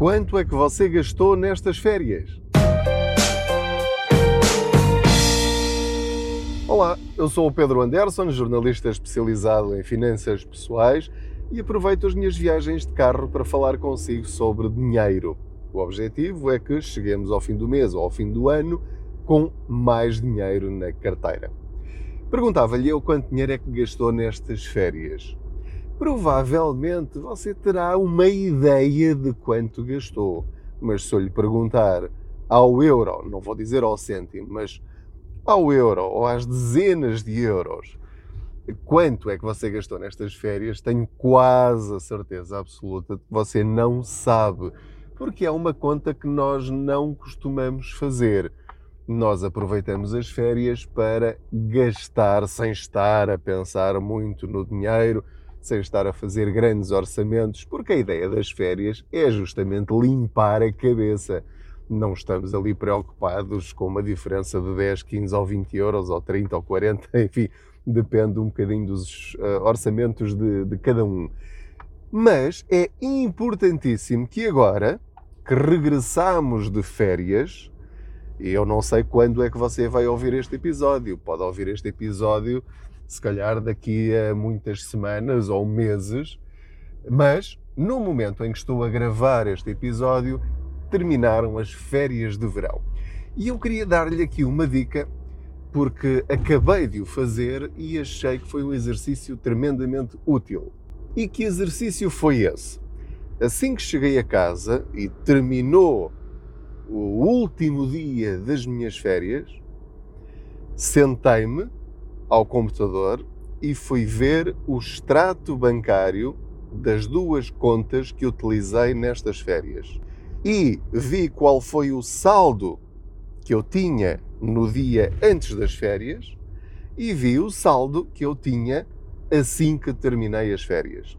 Quanto é que você gastou nestas férias? Olá, eu sou o Pedro Anderson, jornalista especializado em finanças pessoais e aproveito as minhas viagens de carro para falar consigo sobre dinheiro. O objetivo é que cheguemos ao fim do mês ou ao fim do ano com mais dinheiro na carteira. Perguntava-lhe eu quanto dinheiro é que gastou nestas férias provavelmente você terá uma ideia de quanto gastou. Mas se eu lhe perguntar ao euro, não vou dizer ao cêntimo, mas ao euro ou às dezenas de euros, quanto é que você gastou nestas férias, tenho quase a certeza absoluta de que você não sabe, porque é uma conta que nós não costumamos fazer. Nós aproveitamos as férias para gastar sem estar a pensar muito no dinheiro sem estar a fazer grandes orçamentos, porque a ideia das férias é justamente limpar a cabeça. Não estamos ali preocupados com uma diferença de 10, 15 ou 20 euros, ou 30 ou 40, enfim, depende um bocadinho dos uh, orçamentos de, de cada um. Mas é importantíssimo que agora que regressamos de férias, e eu não sei quando é que você vai ouvir este episódio, pode ouvir este episódio se calhar daqui a muitas semanas ou meses, mas no momento em que estou a gravar este episódio, terminaram as férias de verão. E eu queria dar-lhe aqui uma dica, porque acabei de o fazer e achei que foi um exercício tremendamente útil. E que exercício foi esse? Assim que cheguei a casa e terminou o último dia das minhas férias, sentei-me ao computador e fui ver o extrato bancário das duas contas que utilizei nestas férias. E vi qual foi o saldo que eu tinha no dia antes das férias e vi o saldo que eu tinha assim que terminei as férias.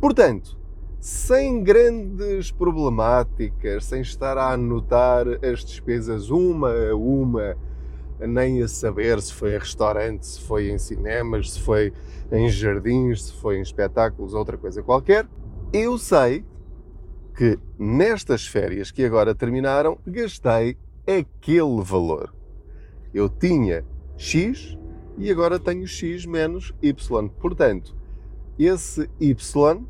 Portanto, sem grandes problemáticas, sem estar a anotar as despesas uma a uma nem a saber se foi em restaurantes, se foi em cinemas, se foi em jardins, se foi em espetáculos, outra coisa qualquer. Eu sei que nestas férias que agora terminaram, gastei aquele valor. Eu tinha X e agora tenho X menos Y. Portanto, esse Y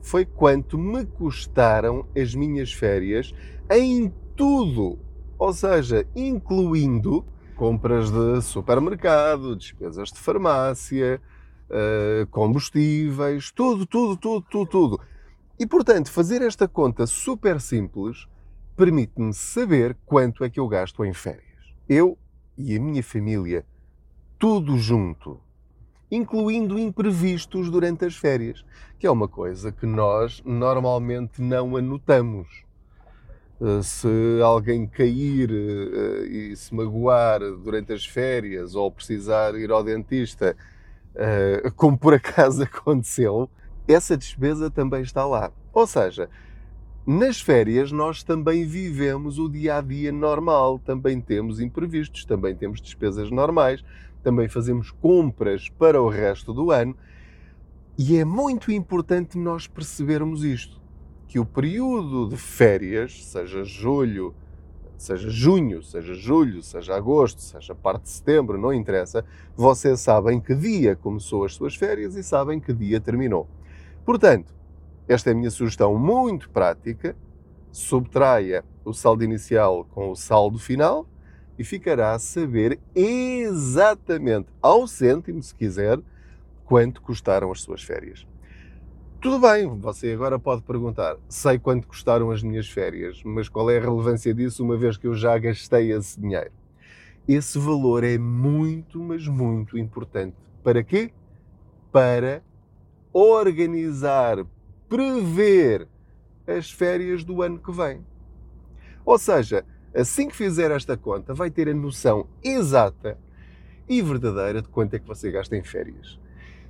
foi quanto me custaram as minhas férias em tudo. Ou seja, incluindo compras de supermercado, despesas de farmácia, eh, combustíveis, tudo, tudo, tudo, tudo, tudo. E portanto, fazer esta conta super simples permite-me saber quanto é que eu gasto em férias. Eu e a minha família, tudo junto, incluindo imprevistos durante as férias, que é uma coisa que nós normalmente não anotamos. Eh, se alguém cair eh, e se magoar durante as férias ou precisar ir ao dentista, eh, como por acaso aconteceu, essa despesa também está lá. Ou seja, nas férias nós também vivemos o dia a dia normal, também temos imprevistos, também temos despesas normais, também fazemos compras para o resto do ano e é muito importante nós percebermos isto que o período de férias, seja julho, seja junho, seja julho, seja agosto, seja parte de setembro, não interessa, vocês sabem que dia começou as suas férias e sabem que dia terminou. Portanto, esta é a minha sugestão muito prática. Subtraia o saldo inicial com o saldo final e ficará a saber exatamente, ao cêntimo, se quiser, quanto custaram as suas férias. Tudo bem, você agora pode perguntar: sei quanto custaram as minhas férias, mas qual é a relevância disso uma vez que eu já gastei esse dinheiro? Esse valor é muito, mas muito importante. Para quê? Para organizar, prever as férias do ano que vem. Ou seja, assim que fizer esta conta, vai ter a noção exata e verdadeira de quanto é que você gasta em férias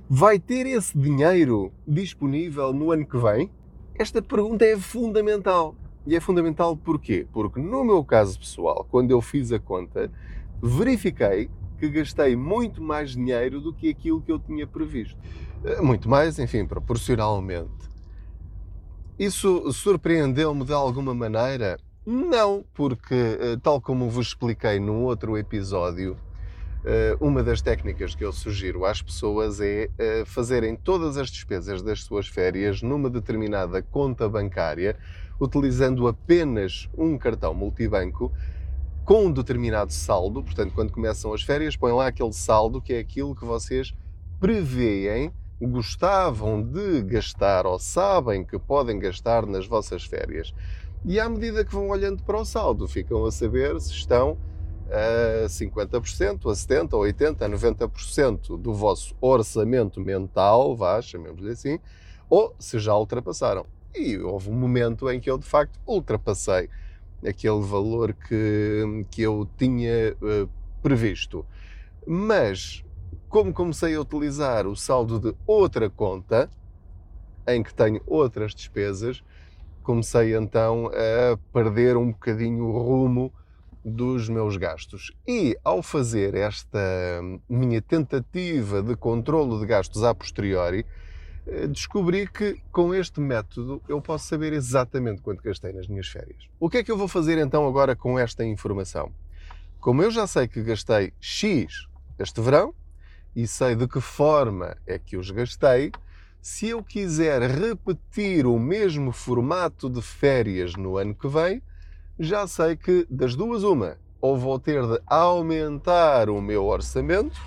vai ter esse dinheiro disponível no ano que vem? Esta pergunta é fundamental. E é fundamental porquê? Porque no meu caso pessoal, quando eu fiz a conta, verifiquei que gastei muito mais dinheiro do que aquilo que eu tinha previsto. Eh, muito mais, enfim, proporcionalmente. Isso surpreendeu-me de alguma maneira? Não, porque, eh, tal como vos expliquei num outro episódio, uma das técnicas que eu sugiro às pessoas é eh, fazerem todas as despesas das suas férias numa determinada conta bancária, utilizando apenas um cartão multibanco com um determinado saldo. Portanto, quando começam as férias, põem lá aquele saldo que é aquilo que vocês preveem, gostavam de gastar ou sabem que podem gastar nas vossas férias. E à medida que vão olhando para o saldo, ficam a saber se estão a 50%, a 70%, a 80%, a 90% do vosso orçamento mental, vá, chamemos-lhe assim, ou se já ultrapassaram. E houve um momento em que eu, de facto, ultrapassei aquele valor que, que eu tinha uh, previsto. Mas, como comecei a utilizar o saldo de outra conta, em que tenho outras despesas, comecei então a perder um bocadinho o rumo dos meus gastos. E ao fazer esta minha tentativa de controlo de gastos a posteriori, eh, descobri que com este método eu posso saber exatamente quanto gastei nas minhas férias. O que é que eu vou fazer então agora com esta informação? Como eu já sei que gastei X este verão e sei de que forma é que os gastei, se eu quiser repetir o mesmo formato de férias no ano que vem, já sei que das duas, uma, ou vou ter de aumentar o meu orçamento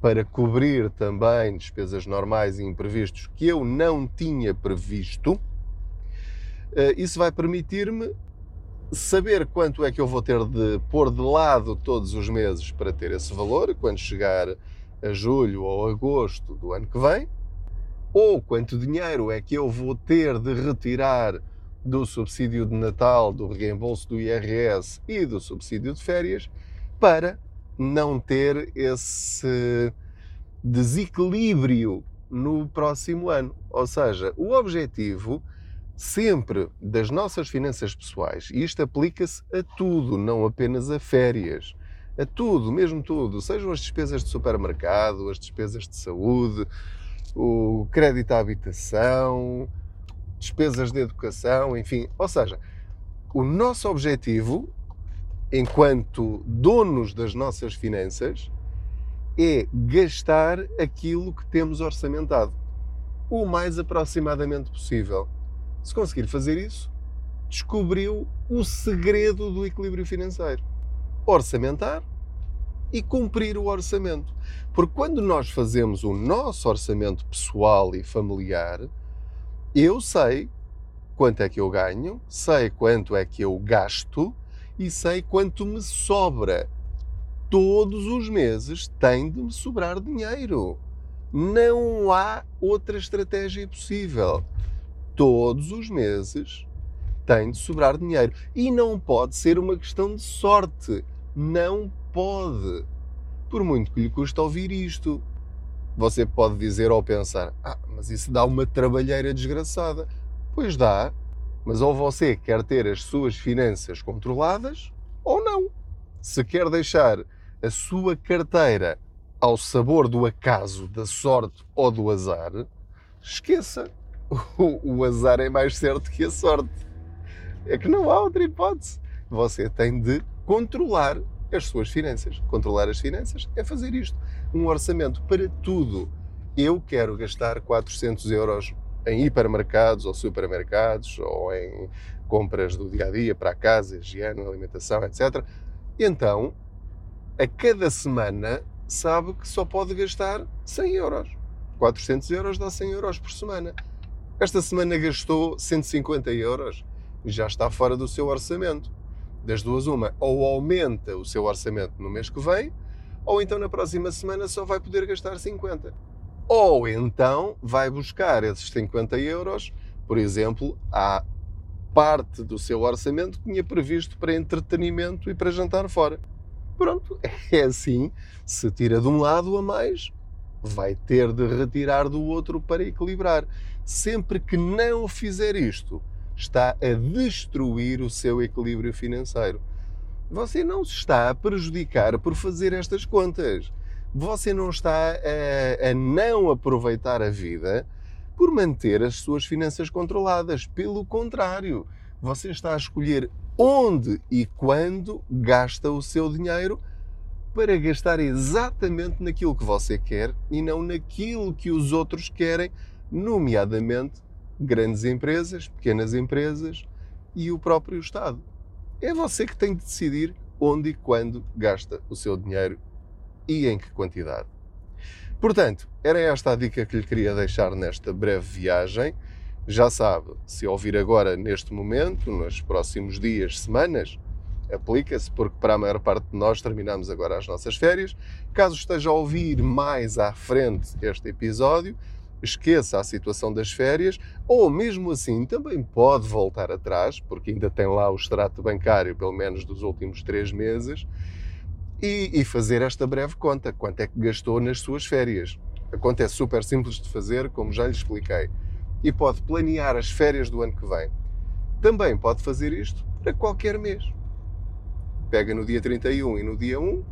para cobrir também despesas normais e imprevistos que eu não tinha previsto. Eh, isso vai permitir-me saber quanto é que eu vou ter de pôr de lado todos os meses para ter esse valor, quando chegar a julho ou agosto do ano que vem, ou quanto dinheiro é que eu vou ter de retirar do subsídio de Natal, do reembolso do IRS e do subsídio de férias para não ter esse desequilíbrio no próximo ano. Ou seja, o objetivo sempre das nossas finanças pessoais, e isto aplica-se a tudo, não apenas a férias, a tudo, mesmo tudo, sejam as despesas de supermercado, as despesas de saúde, o crédito à habitação, despesas de educação, enfim. Ou seja, o nosso objetivo, enquanto donos das nossas finanças, é gastar aquilo que temos orçamentado o mais aproximadamente possível. Se conseguir fazer isso, descobriu o segredo do equilíbrio financeiro: orçamentar e cumprir o orçamento. Porque quando nós fazemos o nosso orçamento pessoal e familiar, eu sei quanto é que eu ganho, sei quanto é que eu gasto e sei quanto me sobra. Todos os meses tem de me sobrar dinheiro. Não há outra estratégia possível. Todos os meses tem de sobrar dinheiro. E não pode ser uma questão de sorte. Não pode. Por muito que lhe custe ouvir isto. Você pode dizer ou pensar: ah, mas isso dá uma trabalheira desgraçada. Pois dá, mas ou você quer ter as suas finanças controladas ou não. Se quer deixar a sua carteira ao sabor do acaso, da sorte ou do azar, esqueça. O, o azar é mais certo que a sorte. É que não há outra hipótese. Você tem de controlar as suas finanças. Controlar as finanças é fazer isto. Um orçamento para tudo. Eu quero gastar 400 euros em hipermercados ou supermercados ou em compras do dia a dia para a casa, higiene, alimentação, etc. Então, a cada semana sabe que só pode gastar 100 euros. 400 euros dá 100 euros por semana. Esta semana gastou 150 euros e já está fora do seu orçamento das duas, uma, ou aumenta o seu orçamento no mês que vem, ou então na próxima semana só vai poder gastar 50. Ou então vai buscar esses 50 euros, por exemplo, à parte do seu orçamento que tinha previsto para entretenimento e para jantar fora. Pronto, é assim. Se tira de um lado a mais, vai ter de retirar do outro para equilibrar. Sempre que não fizer isto, está a destruir o seu equilíbrio financeiro. Você não se está a prejudicar por fazer estas contas. Você não está a, a não aproveitar a vida por manter as suas finanças controladas. Pelo contrário, você está a escolher onde e quando gasta o seu dinheiro para gastar exatamente naquilo que você quer e não naquilo que os outros querem, nomeadamente grandes empresas, pequenas empresas e o próprio Estado. É você que tem de decidir onde e quando gasta o seu dinheiro e em que quantidade. Portanto, era esta a dica que lhe queria deixar nesta breve viagem. Já sabe, se ouvir agora neste momento, nos próximos dias, semanas, aplica-se, porque para a maior parte de nós terminamos agora as nossas férias. Caso esteja a ouvir mais à frente este episódio, esqueça a situação das férias, ou mesmo assim também pode voltar atrás, porque ainda tem lá o extrato bancário, pelo menos dos últimos três meses, e, e fazer esta breve conta, quanto é que gastou nas suas férias. A conta é super simples de fazer, como já lhe expliquei, e pode planear as férias do ano que vem. Também pode fazer isto para qualquer mês. Pega no dia 31 e no dia 1,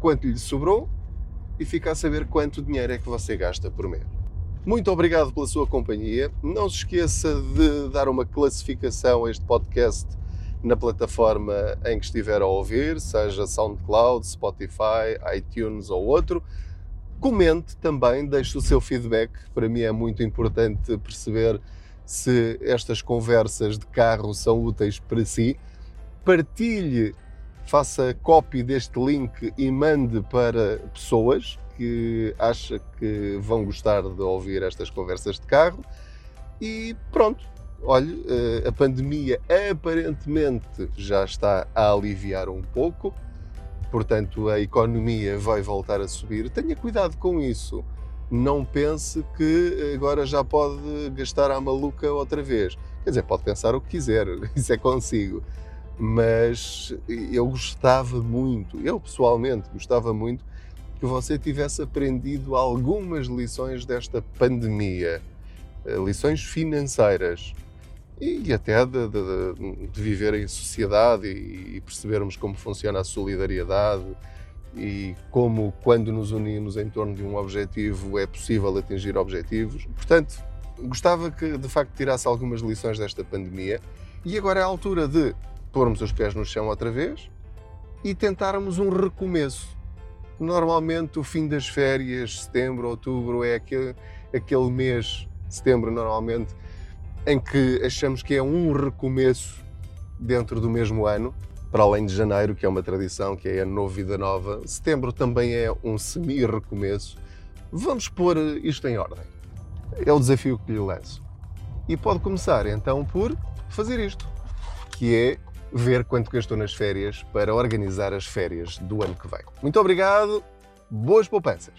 quanto lhe sobrou, e fica a saber quanto dinheiro é que você gasta por mês. Muito obrigado pela sua companhia. Não se esqueça de dar uma classificação a este podcast na plataforma em que estiver a ouvir, seja SoundCloud, Spotify, iTunes ou outro. Comente também, deixe o seu feedback. Para mim é muito importante perceber se estas conversas de carro são úteis para si. Partilhe, faça copy deste link e mande para pessoas que acha que vão gostar de ouvir estas conversas de carro. E pronto, olhe, eh, a pandemia aparentemente já está a aliviar um pouco, portanto a economia vai voltar a subir. Tenha cuidado com isso. Não pense que agora já pode gastar a maluca outra vez. Quer dizer, pode pensar o que quiser, isso é consigo. Mas eu gostava muito, eu pessoalmente gostava muito que você tivesse aprendido algumas lições desta pandemia, eh, lições financeiras e até de, de, de viver em sociedade e, percebermos como funciona a solidariedade e como, quando nos unimos em torno de um objetivo, é possível atingir objetivos. Portanto, gostava que de facto tirasse algumas lições desta pandemia e agora é a altura de pormos os pés no chão outra vez e tentarmos um recomeço Normalmente o fim das férias, setembro, outubro, é aquele, aquele mês, setembro normalmente, em que achamos que é um recomeço dentro do mesmo ano, para além de janeiro, que é uma tradição, que é a vida nova. Setembro também é um semi-recomeço. Vamos pôr isto em ordem. É o desafio que lhe lanço. E pode começar então por fazer isto, que é ver quanto gastou nas férias para organizar as férias do ano que vem. Muito obrigado, boas poupanças!